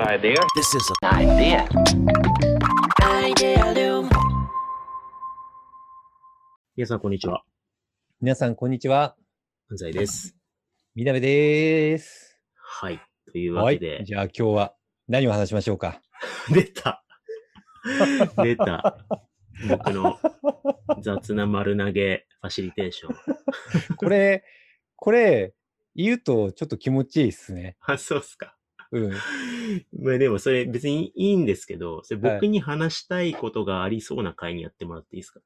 Idea. This is an idea. Idealum. 皆さん、こんにちは。皆さん、こんにちは。安西です。みなべです。はい。というわはい。けで、じゃあ今日は何を話しましょうか？出た。出た。僕の雑な丸投げファシリテーション。これ、これ、言うとちょっと気持ちいいっすね。あ、そうっすか。うん。まあでもそれ別にいいんですけど、それはい僕に話したいことがありそうな回にやってもらっていいですか、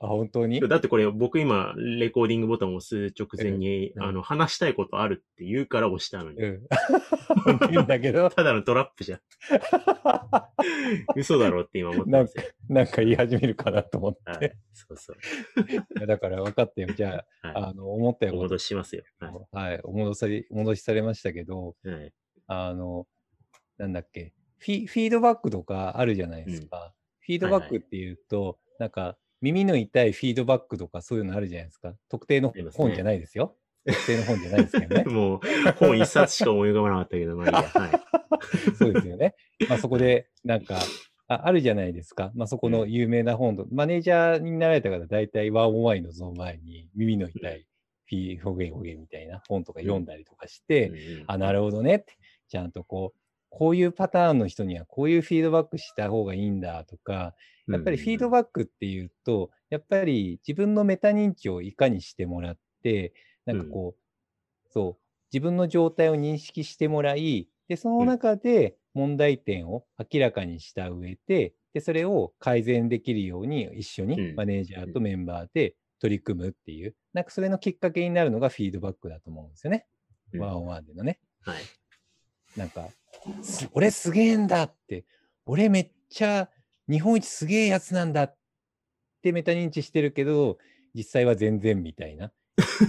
あ、本当に？だってこれ僕今レコーディングボタンを押す直前に、うんあの話したいことあるって言うから押したのに。うん。言うんだけど、ただのトラップじゃん。嘘だろって今思ってますよ。なんか言い始めるかなと思っはいて。。そうそう。いやだから分かったよ。じゃあ、はい。あの、思ったよおこと戻ししますよ。はい。はい。お戻され、お戻しされましたけど、はい。あの、なんだっけ、フィフィードバックとかあるじゃないですか。フィードバックっていうと、なんか、耳の痛いフィードバックとかそういうのあるじゃないですか。特定の本じゃないですよ。特定の本じゃないですけどね。もう、本一冊しか思い浮かばなかったけど、まあいいや。はい。そうですよね。まあそこで、なんか、ああるじゃないですか。まあそこの有名な本と、マネージャーになられた方、大体ワンオンワインのその前に耳の痛いフィーホゲホゲみたいな本とか読んだりとかして、うんうんあ、なるほどねって。ちゃんとこう、こういうパターンの人にはこういうフィードバックした方がいいんだとか、やっぱりフィードバックっていうと、やっぱり自分のメタ認知をいかにしてもらって、なんかこう、そう、自分の状態を認識してもらい、で、その中で問題点を明らかにした上で、で、それを改善できるように一緒うんにマネージャーとメンバーで取り組むっていう、なんかそれのきっかけになるのがフィードバックだと思うんですよね。うんワンオンワンでのね。はい。なんか、す俺すげえんだって、俺めっちゃ日本一すげえやつなんだってメタ認知してるけど、実際は全然みたいな。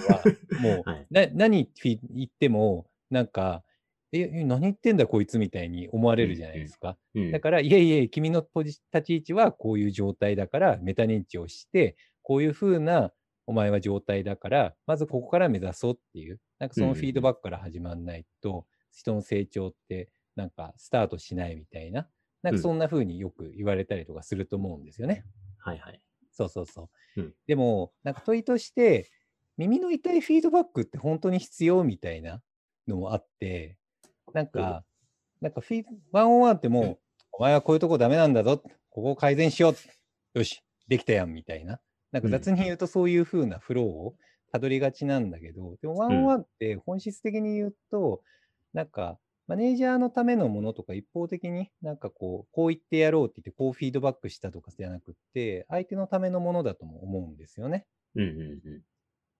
は もう、はいな何言っても、なんか、え、え何言ってんだこいつみたいに思われるじゃないですか。うんだから、いえいえ、君のポジ立ち位置はこういう状態だから、メタ認知をして、こういうふうなお前は状態だから、まずここから目指そうっていう、なんかそのフィードバックから始まんないと、人の成長ってなんかスタートしないみたいな、なんかそんな風によく言われたりとかすると思うんですよね。はいはい。そうそうそう。うんでも、なんか問いとして、耳の痛いフィードバックって本当に必要みたいなのもあって、なんか、なんかフィード、ワンオンワンってもう、お前はこういうとこダメなんだぞ、ここを改善しよう、よし、できたやんみたいな。なんかうん雑に言うとそういう風なフローをたどりがちなんだけど、でもワンオンワンって本質的に言うと、なんか、マネージャーのためのものとか一方的になんかこう、こう言ってやろうって言って、こうフィードバックしたとかじゃなくって、相手のためのものだとも思うんですよね。うんうんう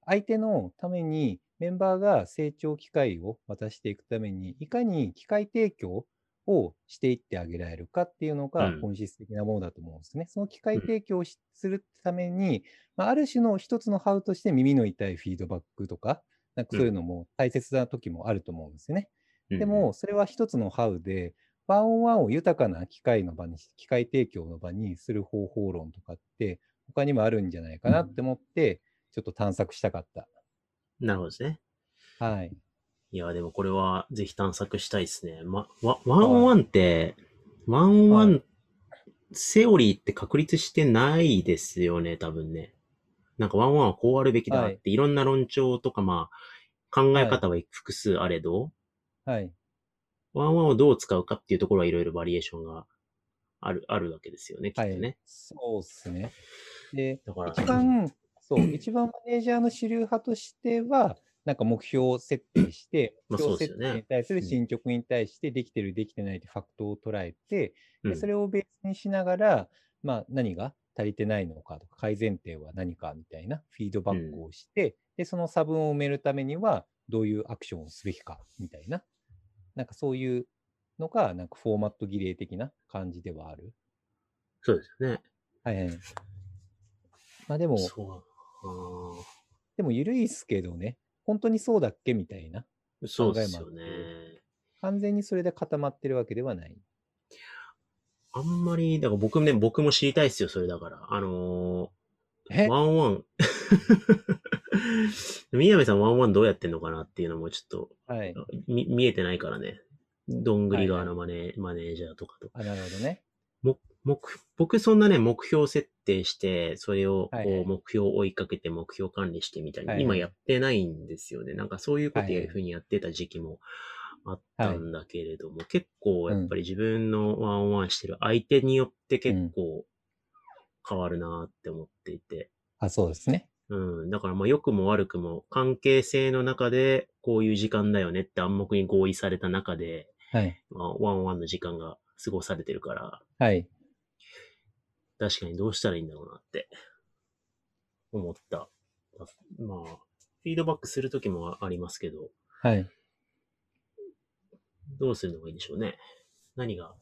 相手のためにメンバーが成長機会を渡していくために、いかに機会提供をしていってあげられるかっていうのがうん本質的なものだと思うんですね。その機会うん提供をしするために、まあ、ある種の一つのハウとして耳の痛いフィードバックとか、なんかそういうのも大切な時もあると思うんですよね。ん。でも、それは一つのハウで、ワンオンワンを豊かな機会の場に、機会提供の場にする方法論とかって、他にもあるんじゃないかなって思って、ちょっと探索したかった。うん、なるほどですね。はい。いや、でもこれはぜひ探索したいですね。ま、ワワンオンワンって、ワンオンワはン、セオリーって確立してないですよね、多分ね。なんかワンオンワンはこうあるべきだはいって、いろんな論調とか、まあ、考え方は複数あれど、はい。ワンワンをどう使うかっていうところはいろいろバリエーションがある、あるわけですよね、きっとはい。ね。そうですね。で、一番、そう、一番マネージャーの主流派としては、なんか目標設定して、まあ目標設定に対するうん進捗に対して、できてる、できてないってファクトを捉えて、うんでそれをベースにしながら、まあ、何が？足りてないのかとか、改善点は何かみたいなフィードバックをして、で、その差分を埋めるためには、どういうアクションをすべきかみたいな、なんかそういうのが、なんかフォーマット儀礼的な感じではある。そうですよね。はいはい。まあでも、そう。あでも緩いっすけどね、本当にそうだっけみたいな。ーそうですよ考えもあね。完全にそれで固まってるわけではない。あんまり、だから僕ね、僕も知りたいですよ、それだから。あのえ？ー、ワンワン。宮部さんワンワンどうやってんのかなっていうのもちょっとはい。み見えてないからね。どんぐり側のマネ,、マネージャーとかと。あ、なるほどね。も目僕そんなね、目標設定して、それをこはいはいう目標を追いかけて目標管理してみたいな、はいはい今やってないんですよね。なんかそういうことはいはいいうふうにやってた時期もあったんだけれども、結構やっぱり自分のワンワンしてる相手によって結構変わるなって思っていて、あ、そうですね。うん。だからまあ良くも悪くも関係性の中でこういう時間だよねって暗黙に合意された中で、はい。まあ、ワンワンの時間が過ごされてるから、はい。確かにどうしたらいいんだろうなって思った。まあ、フィードバックするときもありますけど、はい。どうするのがいいんでしょうね。何が？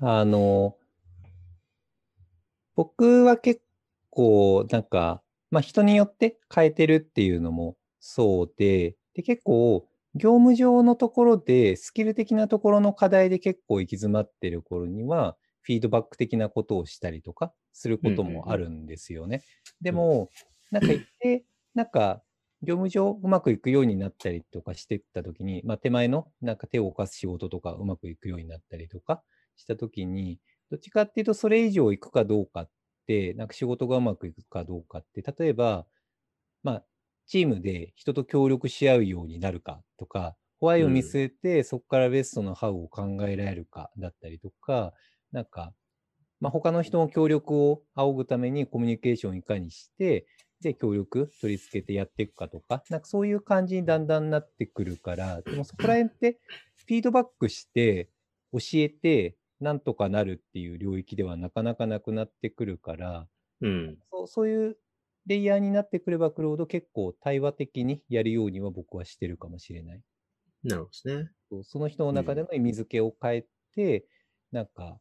あの、僕は結構、なんか、まあ人によって変えてるっていうのもそうで、で、結構、業務上のところで、スキル的なところの課題で結構行き詰まってる頃には、フィードバック的なことをしたりとかすることもあるんですよね。でも、なんか言って、なんか、業務上うまくいくようになったりとかしてったときに、まあ、手前のなんか手を動かす仕事とかうまくいくようになったりとかしたときに、どっちかっていうとそれ以上いくかどうかって、なんか仕事がうまくいくかどうかって、例えば、まあ、チームで人と協力し合うようになるかとか、ホワイを見据えてそこからベストのハウを考えられるかだったりとか、なんか、まあ、他の人の協力を仰ぐためにコミュニケーションをいかにして、で、協力取り付けてやっていくかとか、なんかそういう感じにだんだんなってくるから、でもそこら辺ってフィードバックして教えてなんとかなるっていう領域ではなかなかなくなってくるから、うん。そうそういうレイヤーになってくればくるほど結構対話的にやるようには僕はしてるかもしれない。なるほどですね。その人の中での意味付けを変えて、なんか、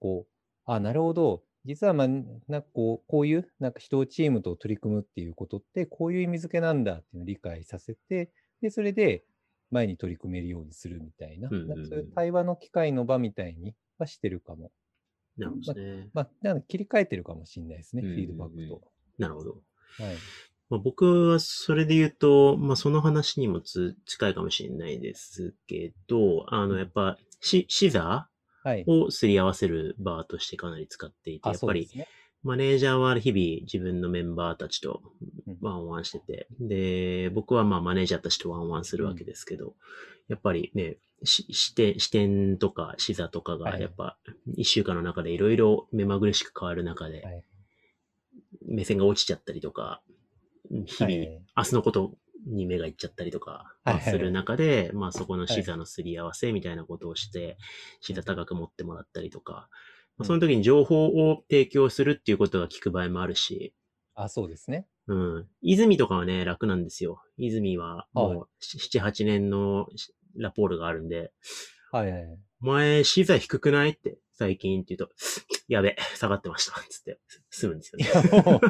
こう、あ、なるほど。実は、まあ、なんかこう、こういう、なんか人をチームと取り組むっていうことって、こういう意味付けなんだっていうのを理解させて、で、それで前に取り組めるようにするみたいな、うんうんそういう対話の機会の場みたいにはしてるかも。なるほどね。まあ、なので切り替えてるかもしれないですね、うんうんうんフィードバックと。なるほど。はい。まあ、僕はそれで言うと、まあ、その話にもつ近いかもしれないですけど、あの、やっぱ、シシザはい。ーをすり合わせるバーとしてかなり使っていて、あ、やっぱりね。マネージャーは日々自分のメンバーたちとうん。ワンワンしてて、で、僕はまあマネージャーたちとワンワンするわけですけど、やっぱりね、し視点、視点とか視座とかはい。がやっぱ一週間の中でいろいろ目まぐるしく変わる中で、はい。目線が落ちちゃったりとか、日々、はい。明日のことに目がいっちゃったりとか、する中で、まあそこの視座のすり合わせみたいなことをして、視座高く持ってもらったりとか、まあその時に情報を提供するっていうことが聞く場合もあるし、あ、そうですね。うん。泉とかはね、楽なんですよ。泉はもう7、8年のラポールがあるんで、はいはいはい。お前、資材低くないって最近って言うと、やべ、下がってました。つって、済むんですよいね。や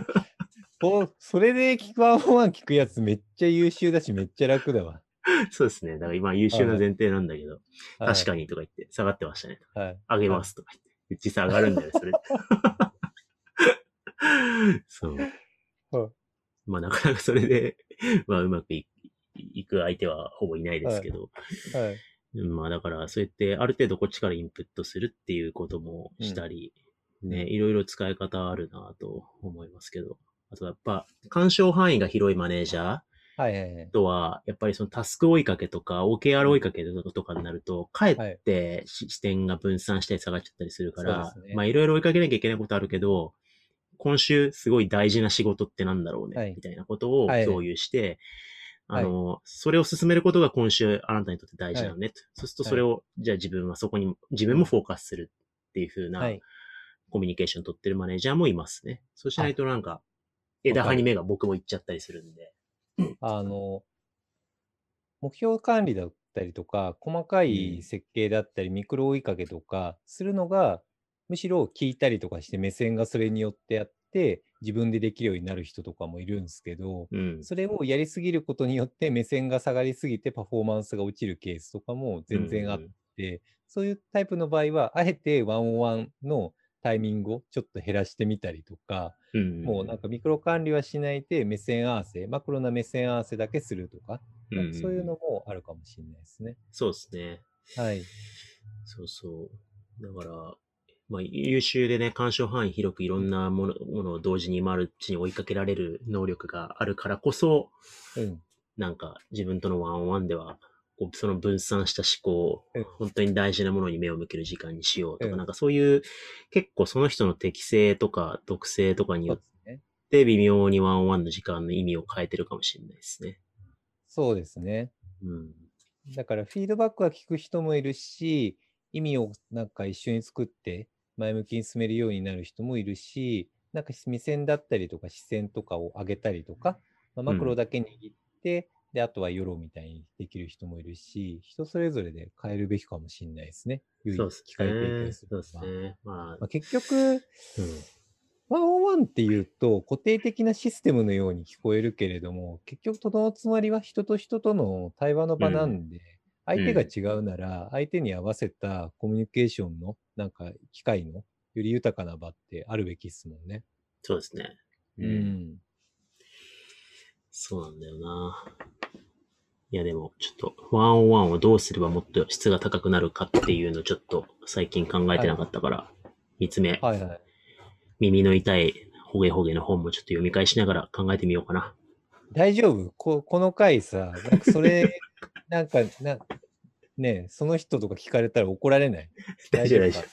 もう、それで聞くワンワン聞くやつめっちゃ優秀だし、めっちゃ楽だわ。そうですね。だから今優秀な前提なんだけど、確かに。にとか言って、下がってましたね。はい。上げますとか言って、実際上がるんだよ、それ。そう。はいまあなかなかそれで、まあうまくいいく相手はほぼいないですけど、はい。まあだから、そうやってある程度こっちからインプットするっていうこともしたり、ね、いろいろ使い方あるなと思いますけど、あとやっぱ、干渉範囲が広いマネージャーはいはいはい。とは、やっぱりそのタスク追いかけとか、OKR 追いかけとかになると、かえってし視点が分散したり下がっちゃったりするから、そうですね。まあいろいろ追いかけなきゃいけないことあるけど、今週すごい大事な仕事ってなんだろうね、はい。みたいなことをはい。共有して、はい。あの、それを進めることが今週あなたにとって大事なのね、と。そうするとそれを、じゃあ自分はそこに、自分もフォーカスするっていう風なはい。コミュニケーション取ってるマネージャーもいますね。そうしないとなんか、枝葉に目が僕もいっちゃったりするんで。あの、目標管理だったりとか、細かい設計だったり、ミクロ追いかけとかするのが、むしろ聞いたりとかして目線がそれによってあって、自分でできるようになる人とかもいるんですけど、うん。それをやりすぎることによって目線が下がりすぎてパフォーマンスが落ちるケースとかも全然あっうんて、そういうタイプの場合は、あえてワンオンワンのタイミングをちょっと減らしてみたりとか、うん。もうなんかミクロ管理はしないで目線合わせ、マクロな目線合わせだけするとか、うんそういうのもあるかもしれないですね。そうですね。はい。そうそう。だから、まあ、優秀でね、干渉範囲広くいろんなものものを同時にマルチに追いかけられる能力があるからこそ、うん。なんか自分とのワンオンワンでは、こうその分散した思考をうん本当に大事なものに目を向ける時間にしようとか、うんなんかそういう結構その人の適性とか特性とかによっ。て微妙にワンオンワンの時間の意味を変えてるかもしれないですね。そうですね。うん。だからフィードバックは聞く人もいるし、意味をなんか一緒に作って前向きに進めるようになる人もいるし、なんか目線だったりとか視線とかを上げたりとか、まあ、マクロだけ握って、で、あとはヨロみたいにできる人もいるし、人それぞれで変えるべきかもしれないですね。そうです機会提ね。供するそうのはですね。まあまあ、、結局、うん。ワンオンワンっていうと固定的なシステムのように聞こえるけれども、結局、とどのつまりは人と人との対話の場なんで、相手が違うなら、相手に合わせたコミュニケーションの、なんか、機会の、より豊かな場ってあるべきですもんね。そうですね。う。ん。そうなんだよな。いやでも、ちょっと、ワンオンワンをどうすればもっと質が高くなるかっていうのをちょっと最近考えてなかったから、三つ目、はいはい。耳の痛いホゲホゲの本もちょっと読み返しながら考えてみようかな。大丈夫？ここの回さ、なんかそれ、なんか、な、ねえその人とか聞かれたら怒られない？大丈夫、大丈か？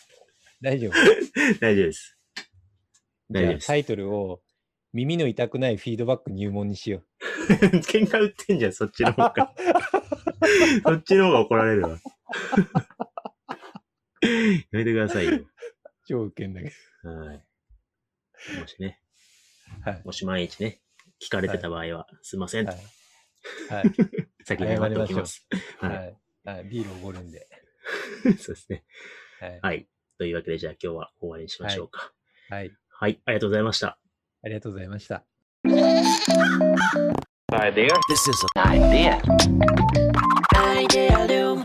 大丈夫夫。大丈夫です。大丈夫ですじゃあタイトルを耳の痛くないフィードバック入門にしよ 喧嘩売ってんじゃん、そっちの方が。そっちの方が怒られるわ。やめてくださいよ。う。超ウケんだけはい。もしね、ど。はい。もし毎日ね、聞かれてた場合は、すいません。はい。はい。先に謝っておきます。ははい。い。はい、ビールおごるんで。そうですね。はい。はい。というわけで、じゃあ今日は終わりにしましょうか。はい。はい。ありがとうございました。ありがとうございました。 This is an idea. Idea